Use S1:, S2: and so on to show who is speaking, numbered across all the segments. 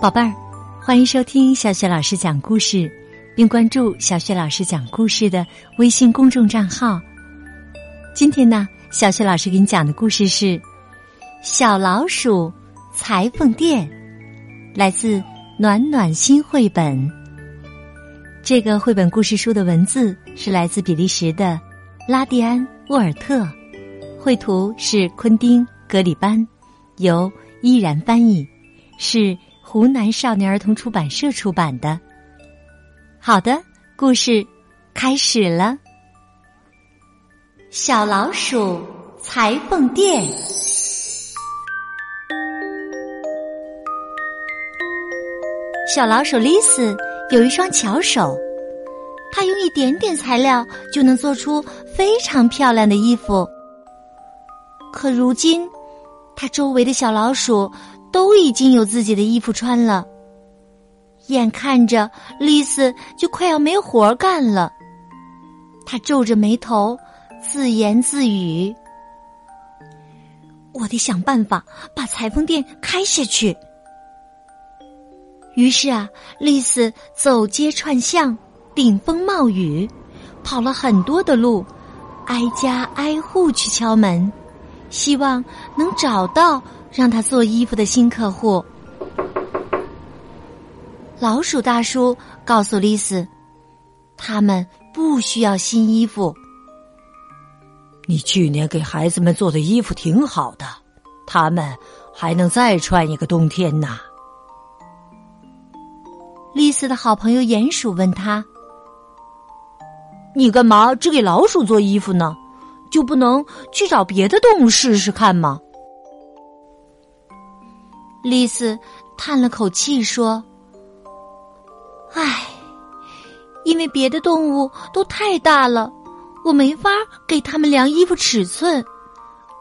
S1: 宝贝儿，欢迎收听小雪老师讲故事，并关注小雪老师讲故事的微信公众账号。今天呢，小雪老师给你讲的故事是《小老鼠裁缝店》，来自暖暖心绘本。这个绘本故事书的文字是来自比利时的拉蒂安·沃尔特，绘图是昆汀·格里班，由依然翻译，是。湖南少年儿童出版社出版的。好的，故事开始了。小老鼠裁缝店。小老鼠丽丝有一双巧手，他用一点点材料就能做出非常漂亮的衣服。可如今，他周围的小老鼠。都已经有自己的衣服穿了，眼看着丽丝就快要没活干了。他皱着眉头，自言自语：“我得想办法把裁缝店开下去。”于是啊，丽丝走街串巷，顶风冒雨，跑了很多的路，挨家挨户去敲门，希望能找到。让他做衣服的新客户，老鼠大叔告诉丽丝，他们不需要新衣服。
S2: 你去年给孩子们做的衣服挺好的，他们还能再穿一个冬天呢。
S1: 丽丝的好朋友鼹鼠问他：“
S3: 你干嘛只给老鼠做衣服呢？就不能去找别的动物试试看吗？”
S1: 丽丝叹了口气说：“唉，因为别的动物都太大了，我没法给他们量衣服尺寸，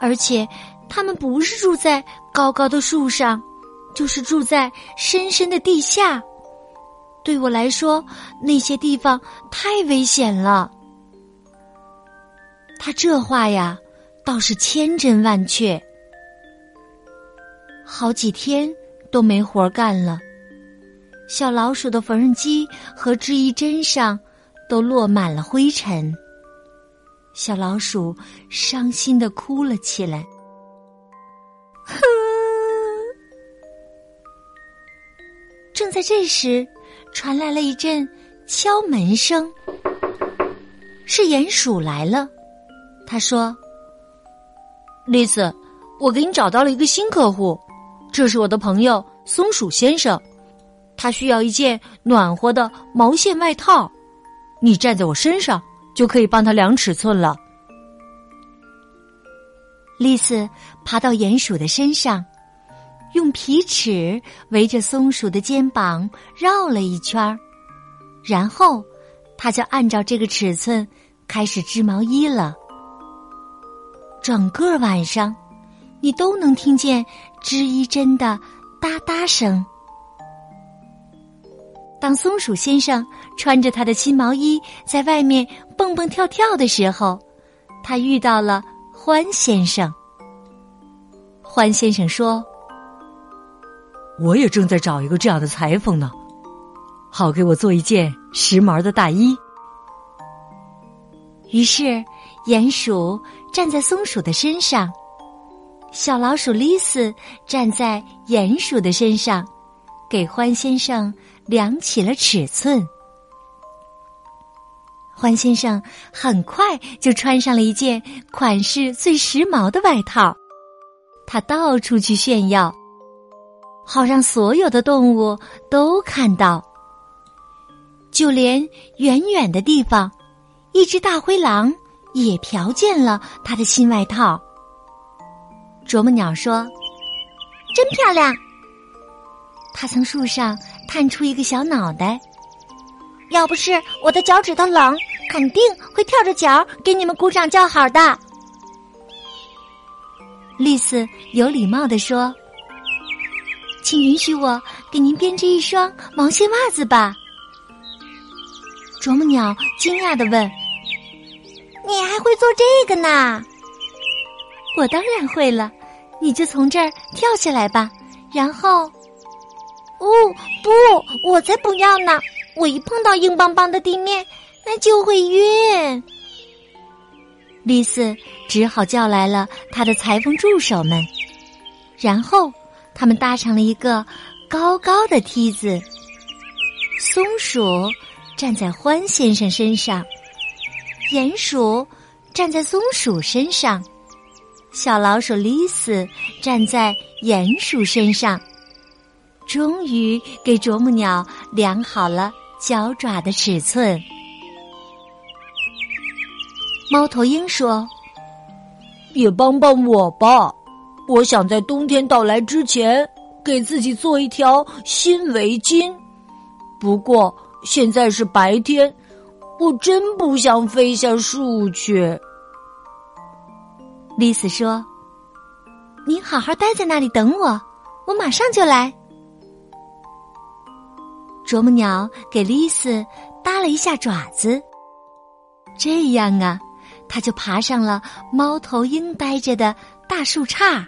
S1: 而且他们不是住在高高的树上，就是住在深深的地下。对我来说，那些地方太危险了。”他这话呀，倒是千真万确。好几天都没活干了，小老鼠的缝纫机和织衣针上都落满了灰尘。小老鼠伤心的哭了起来。哼正在这时，传来了一阵敲门声，是鼹鼠来了。他说：“
S3: 丽丝，我给你找到了一个新客户。”这是我的朋友松鼠先生，他需要一件暖和的毛线外套，你站在我身上就可以帮他量尺寸了。
S1: 丽丝爬到鼹鼠的身上，用皮尺围着松鼠的肩膀绕了一圈儿，然后他就按照这个尺寸开始织毛衣了。整个晚上。你都能听见织衣针的哒哒声。当松鼠先生穿着他的新毛衣在外面蹦蹦跳跳的时候，他遇到了欢先生。欢先生说：“
S2: 我也正在找一个这样的裁缝呢，好给我做一件时髦的大衣。”
S1: 于是，鼹鼠站在松鼠的身上。小老鼠丽丝站在鼹鼠的身上，给欢先生量起了尺寸。欢先生很快就穿上了一件款式最时髦的外套，他到处去炫耀，好让所有的动物都看到。就连远远的地方，一只大灰狼也瞟见了他的新外套。啄木鸟说：“真漂亮。”它从树上探出一个小脑袋。要不是我的脚趾头冷，肯定会跳着脚给你们鼓掌叫好的。丽丝有礼貌的说：“请允许我给您编织一双毛线袜子吧。”啄木鸟惊讶的问：“
S3: 你还会做这个呢？
S1: 我当然会了，你就从这儿跳下来吧。然后，
S3: 哦不，我才不要呢！我一碰到硬邦邦的地面，那就会晕。
S1: 丽丝只好叫来了他的裁缝助手们，然后他们搭成了一个高高的梯子。松鼠站在欢先生身上，鼹鼠站在松鼠身上，小老鼠丽丝站在鼹鼠身上。终于给啄木鸟量好了脚爪的尺寸。猫头鹰说：“
S2: 也帮帮我吧，我想在冬天到来之前给自己做一条新围巾。不过现在是白天，我真不想飞下树去。”
S1: 丽丝说：“你好好待在那里等我，我马上就来。”啄木鸟给丽丝搭了一下爪子，这样啊，它就爬上了猫头鹰待着的大树杈，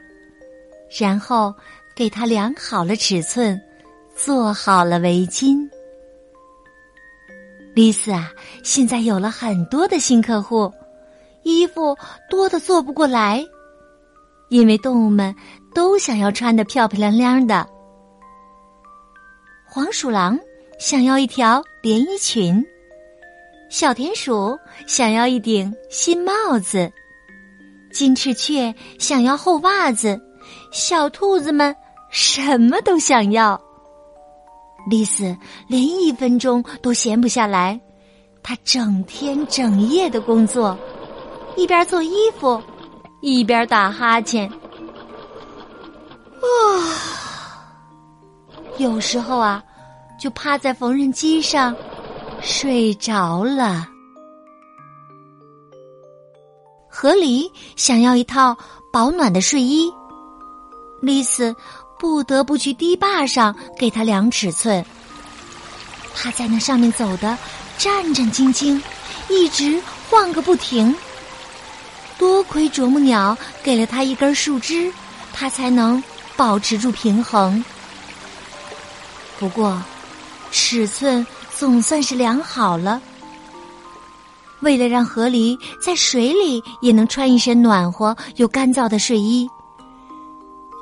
S1: 然后给它量好了尺寸，做好了围巾。丽丝啊，现在有了很多的新客户，衣服多的做不过来，因为动物们都想要穿的漂漂亮亮的。黄鼠狼。想要一条连衣裙，小田鼠想要一顶新帽子，金翅雀想要厚袜子，小兔子们什么都想要。丽丝连一分钟都闲不下来，她整天整夜的工作，一边做衣服，一边打哈欠。啊，有时候啊。就趴在缝纫机上睡着了。河狸想要一套保暖的睡衣，丽丝不得不去堤坝上给他量尺寸。他在那上面走的战战兢兢，一直晃个不停。多亏啄木鸟给了他一根树枝，他才能保持住平衡。不过。尺寸总算是量好了。为了让河狸在水里也能穿一身暖和又干燥的睡衣，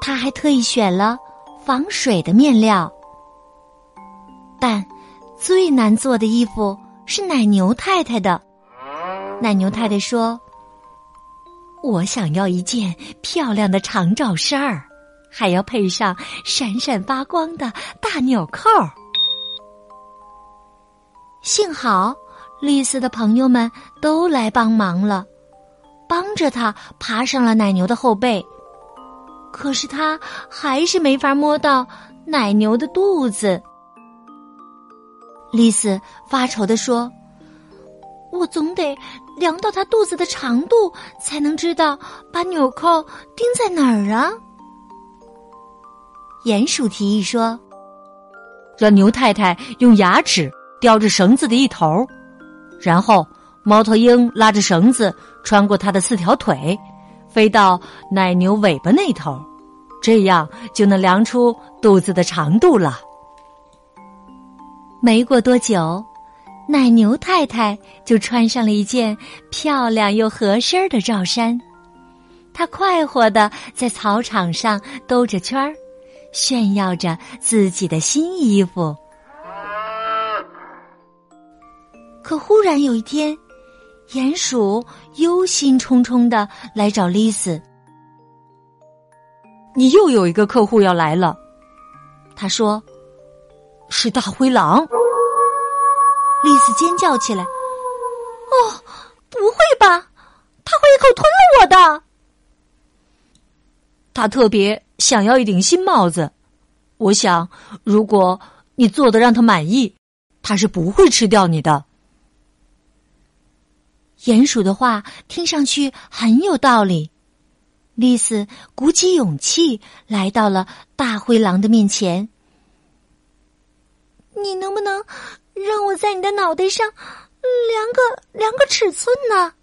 S1: 他还特意选了防水的面料。但最难做的衣服是奶牛太太的。奶牛太太说：“我想要一件漂亮的长罩衫儿，还要配上闪闪发光的大纽扣。”幸好，丽丝的朋友们都来帮忙了，帮着她爬上了奶牛的后背。可是他还是没法摸到奶牛的肚子。丽丝发愁的说：“我总得量到它肚子的长度，才能知道把纽扣钉在哪儿啊。”鼹鼠提议说：“
S2: 让牛太太用牙齿。”叼着绳子的一头，然后猫头鹰拉着绳子穿过它的四条腿，飞到奶牛尾巴那头，这样就能量出肚子的长度了。
S1: 没过多久，奶牛太太就穿上了一件漂亮又合身的罩衫，她快活的在草场上兜着圈儿，炫耀着自己的新衣服。可忽然有一天，鼹鼠忧心忡忡的来找丽丝。
S2: 你又有一个客户要来了，他说：“是大灰狼。”
S1: 丽丝尖叫起来：“哦，不会吧？他会一口吞了我的！”
S2: 他特别想要一顶新帽子，我想，如果你做的让他满意，他是不会吃掉你的。
S1: 鼹鼠的话听上去很有道理，丽丝鼓起勇气来到了大灰狼的面前。你能不能让我在你的脑袋上量个量个尺寸呢？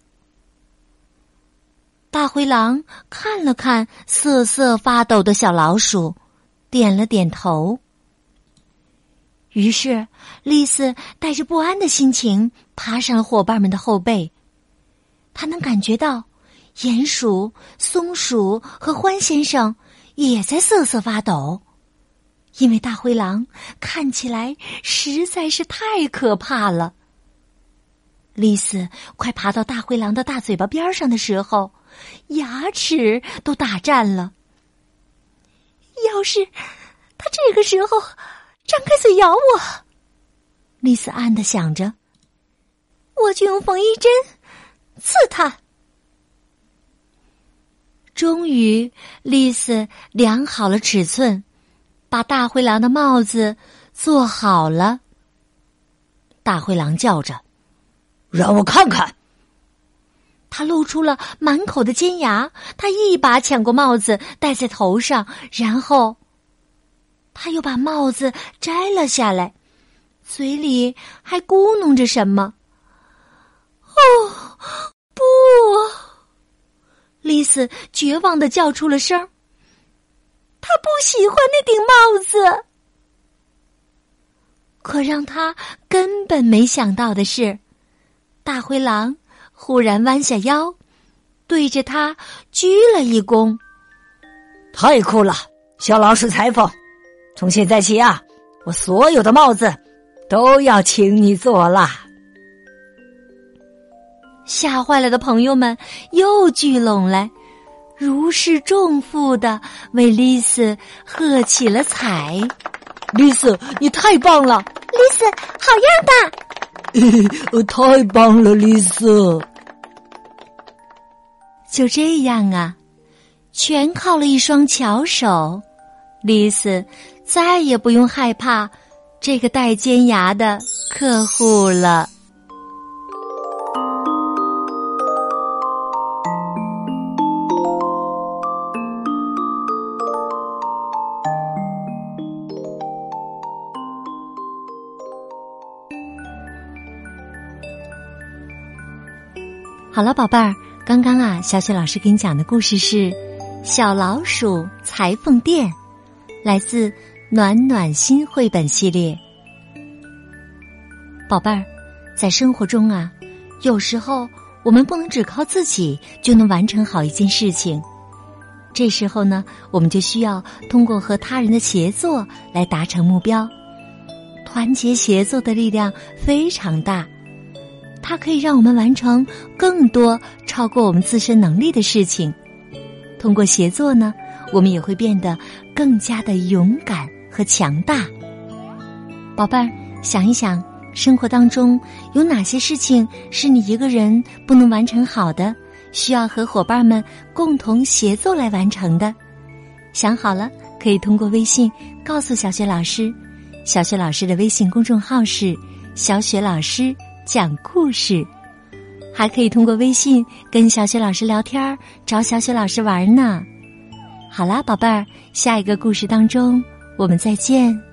S1: 大灰狼看了看瑟瑟发抖的小老鼠，点了点头。于是，丽丝带着不安的心情爬上了伙伴们的后背。他能感觉到，鼹鼠、松鼠和欢先生也在瑟瑟发抖，因为大灰狼看起来实在是太可怕了。丽丝快爬到大灰狼的大嘴巴边上的时候。牙齿都打颤了。要是他这个时候张开嘴咬我，丽丝暗的想着，我就用缝衣针刺他。终于，丽丝量好了尺寸，把大灰狼的帽子做好了。大灰狼叫着：“
S2: 让我看看。”
S1: 他露出了满口的尖牙，他一把抢过帽子戴在头上，然后他又把帽子摘了下来，嘴里还咕哝着什么。哦，丽丝绝望的叫出了声他不喜欢那顶帽子。可让他根本没想到的是，大灰狼。忽然弯下腰，对着他鞠了一躬。
S2: 太酷了，小老鼠裁缝！从现在起啊，我所有的帽子都要请你做了。
S1: 吓坏了的朋友们又聚拢来，如释重负的为丽丝喝起了彩。
S2: 丽丝，你太棒了！
S1: 丽丝，好样
S2: 的！太棒了，丽丝！
S1: 就这样啊，全靠了一双巧手，丽丝再也不用害怕这个带尖牙的客户了。好了，宝贝儿。刚刚啊，小雪老师给你讲的故事是《小老鼠裁缝店》，来自《暖暖心绘本系列》。宝贝儿，在生活中啊，有时候我们不能只靠自己就能完成好一件事情，这时候呢，我们就需要通过和他人的协作来达成目标。团结协作的力量非常大。它可以让我们完成更多超过我们自身能力的事情。通过协作呢，我们也会变得更加的勇敢和强大。宝贝儿，想一想，生活当中有哪些事情是你一个人不能完成好的，需要和伙伴们共同协作来完成的？想好了，可以通过微信告诉小雪老师。小雪老师的微信公众号是“小雪老师”。讲故事，还可以通过微信跟小雪老师聊天找小雪老师玩呢。好啦，宝贝儿，下一个故事当中，我们再见。